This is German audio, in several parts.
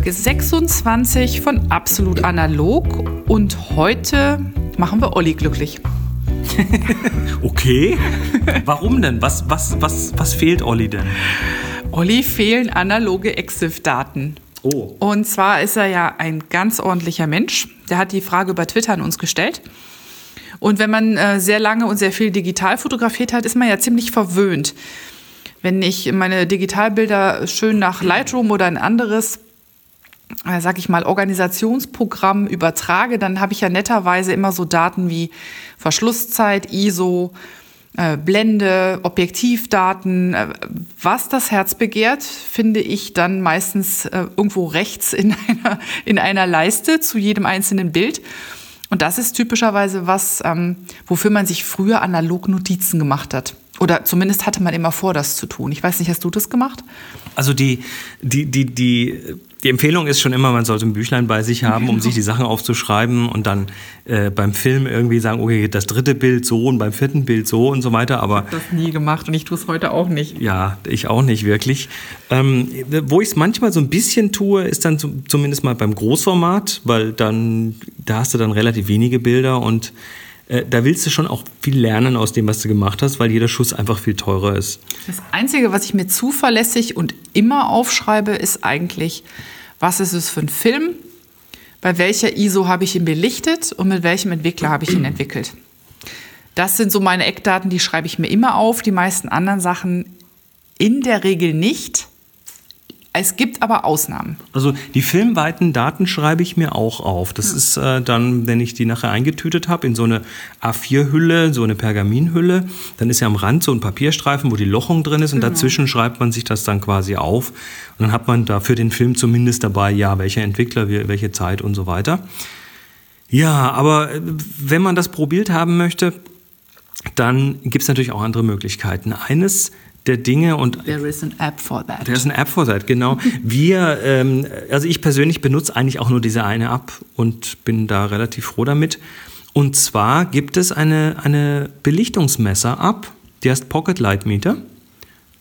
Folge 26 von Absolut Analog und heute machen wir Olli glücklich. okay. Warum denn? Was, was, was, was fehlt Olli denn? Olli fehlen analoge EXIF-Daten. Oh. Und zwar ist er ja ein ganz ordentlicher Mensch. Der hat die Frage über Twitter an uns gestellt. Und wenn man äh, sehr lange und sehr viel digital fotografiert hat, ist man ja ziemlich verwöhnt. Wenn ich meine Digitalbilder schön nach Lightroom oder ein anderes, äh, sag ich mal, Organisationsprogramm übertrage, dann habe ich ja netterweise immer so Daten wie Verschlusszeit, ISO, äh, Blende, Objektivdaten, äh, was das Herz begehrt, finde ich dann meistens äh, irgendwo rechts in einer, in einer Leiste zu jedem einzelnen Bild. Und das ist typischerweise was, ähm, wofür man sich früher analog Notizen gemacht hat. Oder zumindest hatte man immer vor, das zu tun. Ich weiß nicht, hast du das gemacht? Also die, die, die, die, die Empfehlung ist schon immer, man sollte ein Büchlein bei sich haben, um sich die Sachen aufzuschreiben und dann äh, beim Film irgendwie sagen, okay, das dritte Bild so und beim vierten Bild so und so weiter. Aber ich habe das nie gemacht und ich tue es heute auch nicht. Ja, ich auch nicht wirklich. Ähm, wo ich es manchmal so ein bisschen tue, ist dann zumindest mal beim Großformat, weil dann da hast du dann relativ wenige Bilder und äh, da willst du schon auch viel lernen aus dem, was du gemacht hast, weil jeder Schuss einfach viel teurer ist. Das Einzige, was ich mir zuverlässig und immer aufschreibe, ist eigentlich, was ist es für ein Film, bei welcher ISO habe ich ihn belichtet und mit welchem Entwickler habe ich ihn entwickelt. Das sind so meine Eckdaten, die schreibe ich mir immer auf, die meisten anderen Sachen in der Regel nicht. Es gibt aber Ausnahmen. Also die filmweiten Daten schreibe ich mir auch auf. Das ja. ist äh, dann, wenn ich die nachher eingetütet habe, in so eine A4-Hülle, so eine Pergaminhülle, dann ist ja am Rand so ein Papierstreifen, wo die Lochung drin ist und genau. dazwischen schreibt man sich das dann quasi auf. Und dann hat man da für den Film zumindest dabei, ja, welcher Entwickler, welche Zeit und so weiter. Ja, aber äh, wenn man das probiert haben möchte, dann gibt es natürlich auch andere Möglichkeiten. Eines der Dinge und There is an app for that. There is an app for that, genau. Wir, ähm, also ich persönlich benutze eigentlich auch nur diese eine App und bin da relativ froh damit. Und zwar gibt es eine, eine Belichtungsmesser-App, die heißt Pocket Light Meter.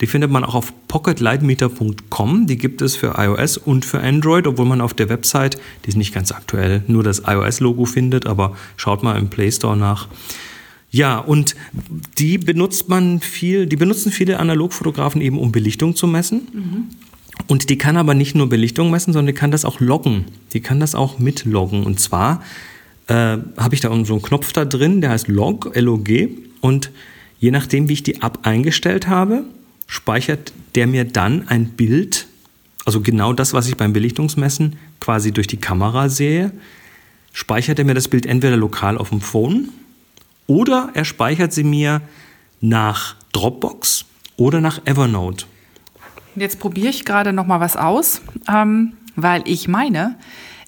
Die findet man auch auf pocketlightmeter.com. Die gibt es für iOS und für Android, obwohl man auf der Website, die ist nicht ganz aktuell, nur das iOS-Logo findet, aber schaut mal im Play Store nach. Ja, und die benutzt man viel, die benutzen viele Analogfotografen eben, um Belichtung zu messen. Mhm. Und die kann aber nicht nur Belichtung messen, sondern die kann das auch loggen. Die kann das auch mitloggen. Und zwar äh, habe ich da so einen Knopf da drin, der heißt Log, L-O-G. Und je nachdem, wie ich die App eingestellt habe, speichert der mir dann ein Bild, also genau das, was ich beim Belichtungsmessen quasi durch die Kamera sehe, speichert er mir das Bild entweder lokal auf dem Phone oder er speichert sie mir nach Dropbox oder nach Evernote. Jetzt probiere ich gerade noch mal was aus, ähm, weil ich meine,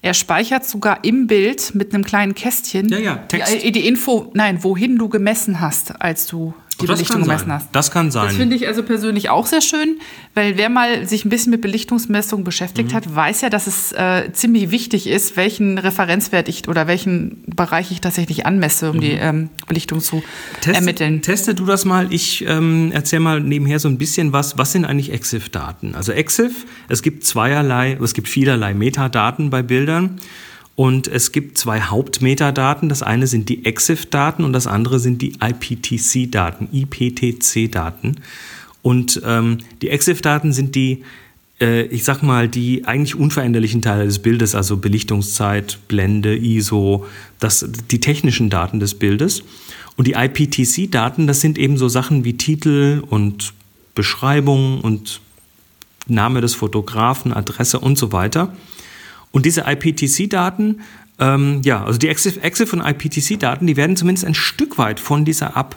er speichert sogar im Bild mit einem kleinen Kästchen ja, ja. Die, die Info, nein, wohin du gemessen hast, als du die das Belichtung gemessen hast. Das kann sein. Das finde ich also persönlich auch sehr schön, weil wer mal sich ein bisschen mit Belichtungsmessung beschäftigt mhm. hat, weiß ja, dass es äh, ziemlich wichtig ist, welchen Referenzwert ich oder welchen Bereich ich tatsächlich anmesse, um mhm. die ähm, Belichtung zu Teste, ermitteln. Teste du das mal. Ich ähm, erzähle mal nebenher so ein bisschen was. Was sind eigentlich EXIF-Daten? Also EXIF, es gibt zweierlei, es gibt vielerlei Metadaten bei Bildern. Und es gibt zwei Hauptmetadaten. Das eine sind die EXIF-Daten und das andere sind die IPTC-Daten, IPTC-Daten. Und ähm, die EXIF-Daten sind die, äh, ich sag mal, die eigentlich unveränderlichen Teile des Bildes, also Belichtungszeit, Blende, ISO, das, die technischen Daten des Bildes. Und die IPTC-Daten, das sind eben so Sachen wie Titel und Beschreibung und Name des Fotografen, Adresse und so weiter. Und diese IPTC-Daten, ähm, ja, also die EXIF, und IPTC-Daten, die werden zumindest ein Stück weit von dieser App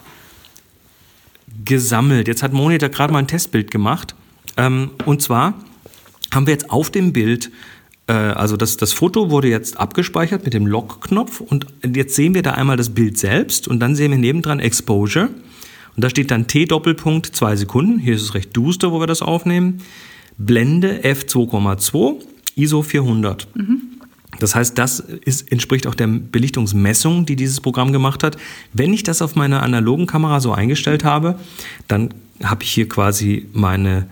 gesammelt. Jetzt hat Monitor gerade mal ein Testbild gemacht. Ähm, und zwar haben wir jetzt auf dem Bild, äh, also das, das Foto wurde jetzt abgespeichert mit dem Log-Knopf und jetzt sehen wir da einmal das Bild selbst und dann sehen wir nebendran Exposure. Und da steht dann T-Doppelpunkt zwei Sekunden. Hier ist es recht duster, wo wir das aufnehmen. Blende F2,2 ISO 400. Mhm. Das heißt, das ist, entspricht auch der Belichtungsmessung, die dieses Programm gemacht hat. Wenn ich das auf meiner analogen Kamera so eingestellt habe, dann habe ich hier quasi meine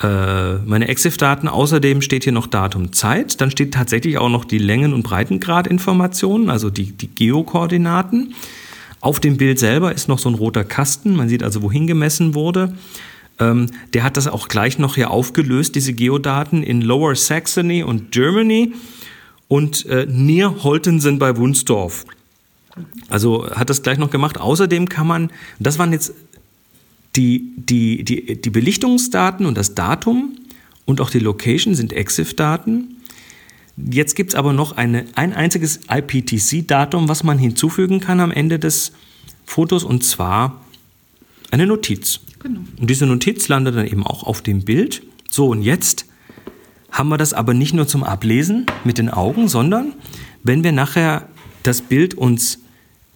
äh, meine EXIF-Daten. Außerdem steht hier noch Datum, Zeit. Dann steht tatsächlich auch noch die Längen- und Breitengradinformationen, also die, die Geokoordinaten. Auf dem Bild selber ist noch so ein roter Kasten. Man sieht also, wohin gemessen wurde. Ähm, der hat das auch gleich noch hier aufgelöst, diese Geodaten in Lower Saxony und Germany und äh, Near Holtensen bei Wunsdorf. Also hat das gleich noch gemacht. Außerdem kann man, das waren jetzt die, die, die, die Belichtungsdaten und das Datum und auch die Location sind EXIF-Daten. Jetzt gibt es aber noch eine, ein einziges IPTC-Datum, was man hinzufügen kann am Ende des Fotos, und zwar eine Notiz. Genau. Und diese Notiz landet dann eben auch auf dem Bild. So, und jetzt haben wir das aber nicht nur zum Ablesen mit den Augen, sondern wenn wir nachher das Bild uns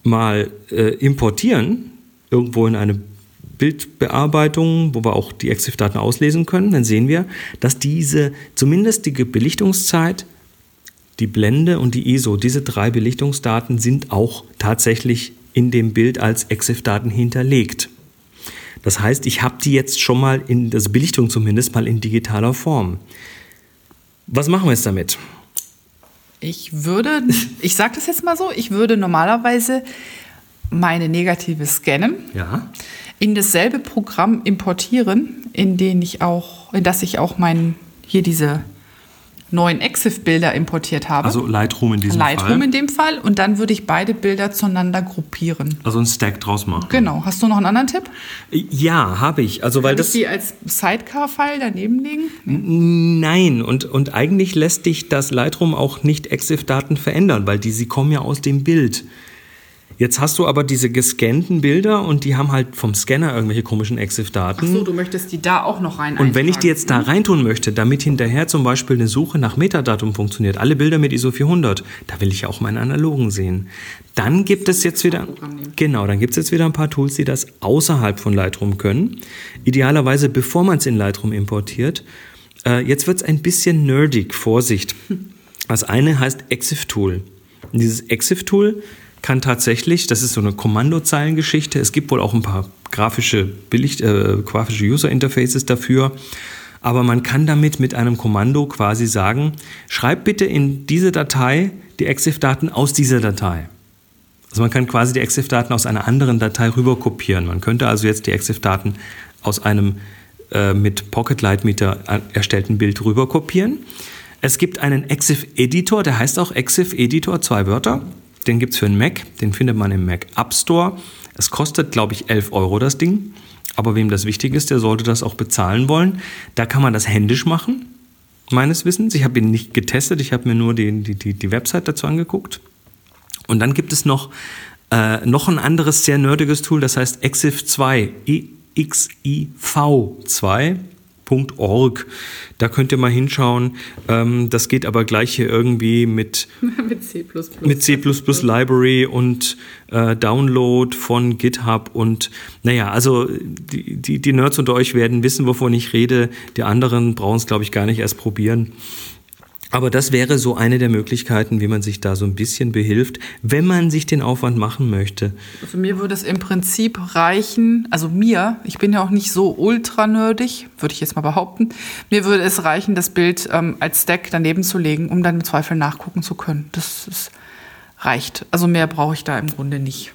mal äh, importieren, irgendwo in eine Bildbearbeitung, wo wir auch die EXIF-Daten auslesen können, dann sehen wir, dass diese, zumindest die Belichtungszeit, die Blende und die ISO, diese drei Belichtungsdaten sind auch tatsächlich in dem Bild als EXIF-Daten hinterlegt. Das heißt, ich habe die jetzt schon mal in, das Belichtung zumindest mal in digitaler Form. Was machen wir jetzt damit? Ich würde, ich sage das jetzt mal so, ich würde normalerweise meine Negative scannen, ja. in dasselbe Programm importieren, in, den ich auch, in das ich auch mein, hier diese neuen EXIF-Bilder importiert habe. Also Lightroom in diesem Lightroom Fall. Lightroom in dem Fall. Und dann würde ich beide Bilder zueinander gruppieren. Also einen Stack draus machen. Genau. Hast du noch einen anderen Tipp? Ja, habe ich. Also weil Kann das ich die als Sidecar-File daneben legen? Nein. Und, und eigentlich lässt dich das Lightroom auch nicht EXIF-Daten verändern, weil die, sie kommen ja aus dem Bild. Jetzt hast du aber diese gescannten Bilder und die haben halt vom Scanner irgendwelche komischen EXIF-Daten. Ach so, du möchtest die da auch noch rein. Und wenn ich die jetzt da reintun möchte, damit hinterher zum Beispiel eine Suche nach Metadatum funktioniert, alle Bilder mit ISO 400, da will ich ja auch meine analogen sehen. Dann gibt es jetzt wieder, genau, dann gibt es jetzt wieder ein paar Tools, die das außerhalb von Lightroom können. Idealerweise, bevor man es in Lightroom importiert. Äh, jetzt wird es ein bisschen nerdig, Vorsicht. Das eine heißt EXIF-Tool. Dieses EXIF-Tool kann tatsächlich, das ist so eine Kommandozeilengeschichte, es gibt wohl auch ein paar grafische, äh, grafische User Interfaces dafür, aber man kann damit mit einem Kommando quasi sagen, schreib bitte in diese Datei die EXIF-Daten aus dieser Datei. Also man kann quasi die EXIF-Daten aus einer anderen Datei rüber kopieren. Man könnte also jetzt die EXIF-Daten aus einem äh, mit Pocket Lightmeter erstellten Bild rüber kopieren. Es gibt einen EXIF-Editor, der heißt auch EXIF-Editor, zwei Wörter. Den gibt es für einen Mac, den findet man im Mac App Store. Es kostet, glaube ich, 11 Euro das Ding. Aber wem das wichtig ist, der sollte das auch bezahlen wollen. Da kann man das händisch machen, meines Wissens. Ich habe ihn nicht getestet, ich habe mir nur die, die, die, die Website dazu angeguckt. Und dann gibt es noch, äh, noch ein anderes sehr nerdiges Tool, das heißt EXIF 2, EXIV 2. Org. Da könnt ihr mal hinschauen. Ähm, das geht aber gleich hier irgendwie mit, mit C++, mit C++ Library und äh, Download von GitHub und naja, also die, die, die Nerds unter euch werden wissen, wovon ich rede. Die anderen brauchen es, glaube ich, gar nicht erst probieren. Aber das wäre so eine der Möglichkeiten, wie man sich da so ein bisschen behilft, wenn man sich den Aufwand machen möchte. Also mir würde es im Prinzip reichen, also mir, ich bin ja auch nicht so ultra nerdig, würde ich jetzt mal behaupten, mir würde es reichen, das Bild ähm, als Stack daneben zu legen, um dann im Zweifel nachgucken zu können. Das ist, reicht. Also mehr brauche ich da im Grunde nicht.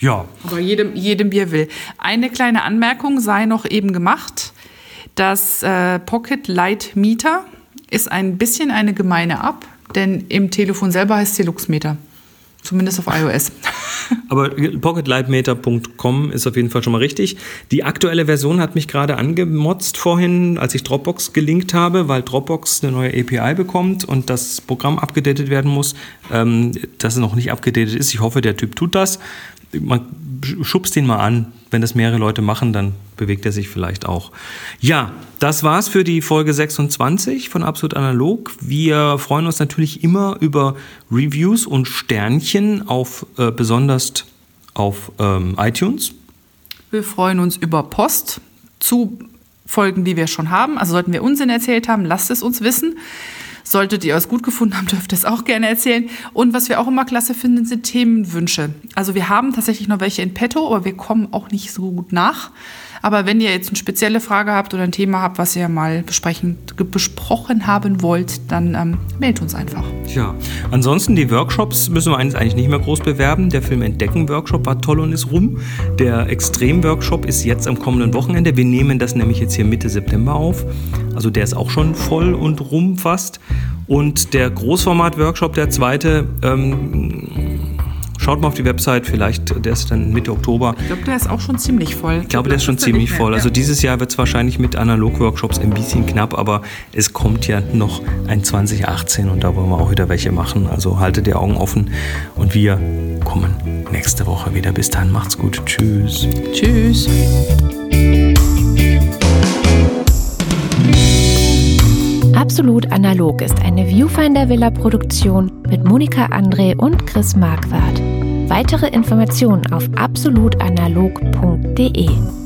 Ja. Aber jedem, jedem Bier will. Eine kleine Anmerkung sei noch eben gemacht. Das äh, Pocket Light Meter, ist ein bisschen eine gemeine App, denn im Telefon selber heißt sie Luxmeter. Zumindest auf iOS. Aber pocketlightmeter.com ist auf jeden Fall schon mal richtig. Die aktuelle Version hat mich gerade angemotzt vorhin, als ich Dropbox gelinkt habe, weil Dropbox eine neue API bekommt und das Programm abgedatet werden muss, ähm, das noch nicht abgedatet ist. Ich hoffe, der Typ tut das. Man schubst ihn mal an. Wenn das mehrere Leute machen, dann bewegt er sich vielleicht auch. Ja, das war's für die Folge 26 von Absolut Analog. Wir freuen uns natürlich immer über Reviews und Sternchen auf äh, besonders auf ähm, iTunes. Wir freuen uns über Post zu Folgen, die wir schon haben. Also sollten wir Unsinn erzählt haben, lasst es uns wissen. Solltet ihr es gut gefunden haben, dürft ihr es auch gerne erzählen. Und was wir auch immer klasse finden, sind Themenwünsche. Also wir haben tatsächlich noch welche in petto, aber wir kommen auch nicht so gut nach. Aber wenn ihr jetzt eine spezielle Frage habt oder ein Thema habt, was ihr mal besprechen, besprochen haben wollt, dann ähm, meldet uns einfach. Ja, ansonsten die Workshops müssen wir eigentlich nicht mehr groß bewerben. Der Film Entdecken Workshop war toll und ist rum. Der Extrem Workshop ist jetzt am kommenden Wochenende. Wir nehmen das nämlich jetzt hier Mitte September auf. Also der ist auch schon voll und rum fast. Und der Großformat-Workshop, der zweite, ähm, Schaut mal auf die Website, vielleicht, der ist dann Mitte Oktober. Ich glaube, der ist auch schon ziemlich voll. Ich glaube, der ist schon ziemlich voll. Also dieses Jahr wird es wahrscheinlich mit Analog-Workshops ein bisschen knapp, aber es kommt ja noch ein 2018 und da wollen wir auch wieder welche machen. Also haltet die Augen offen und wir kommen nächste Woche wieder. Bis dann, macht's gut. Tschüss. Tschüss. Absolut Analog ist eine Viewfinder Villa Produktion mit Monika André und Chris Marquardt. Weitere Informationen auf absolutanalog.de.